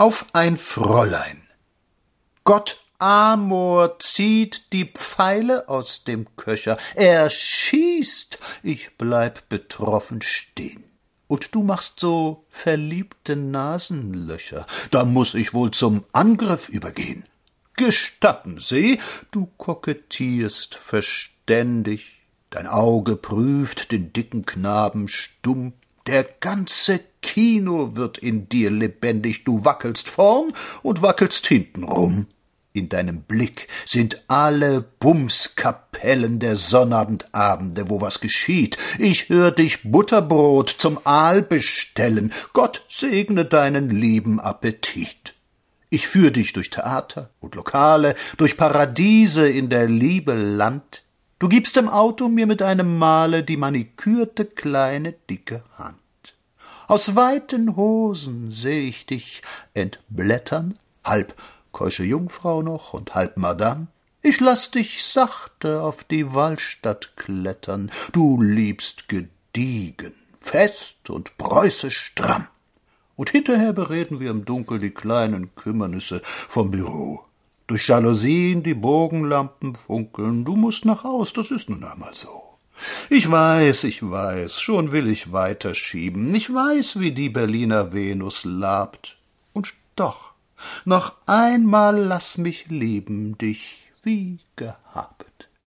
auf ein Fräulein. Gott Amor zieht die Pfeile aus dem Köcher, er schießt, ich bleib betroffen stehn. Und du machst so verliebte Nasenlöcher, da muss ich wohl zum Angriff übergehen. Gestatten Sie, du kokettierst verständig, dein Auge prüft den dicken Knaben stumm, der ganze Kino wird in dir lebendig, du wackelst vorn und wackelst hinten rum. In deinem Blick sind alle Bumskapellen der Sonnabendabende, wo was geschieht. Ich hör dich Butterbrot zum Aal bestellen. Gott segne deinen lieben Appetit. Ich führ dich durch Theater und Lokale, durch Paradiese in der Liebe Land. Du gibst im Auto mir mit einem Male die manikürte kleine dicke Hand. Aus weiten Hosen seh ich dich entblättern, halb keusche Jungfrau noch und halb Madame. Ich lass dich sachte auf die Wallstatt klettern, du liebst gediegen, fest und preußisch stramm. Und hinterher bereden wir im Dunkel die kleinen Kümmernisse vom Büro. Durch Jalousien die Bogenlampen funkeln, du musst nach Haus, das ist nun einmal so. Ich weiß, ich weiß, schon will ich weiterschieben. Ich weiß, wie die Berliner Venus labt. Und doch, noch einmal lass mich lieben dich wie gehabt.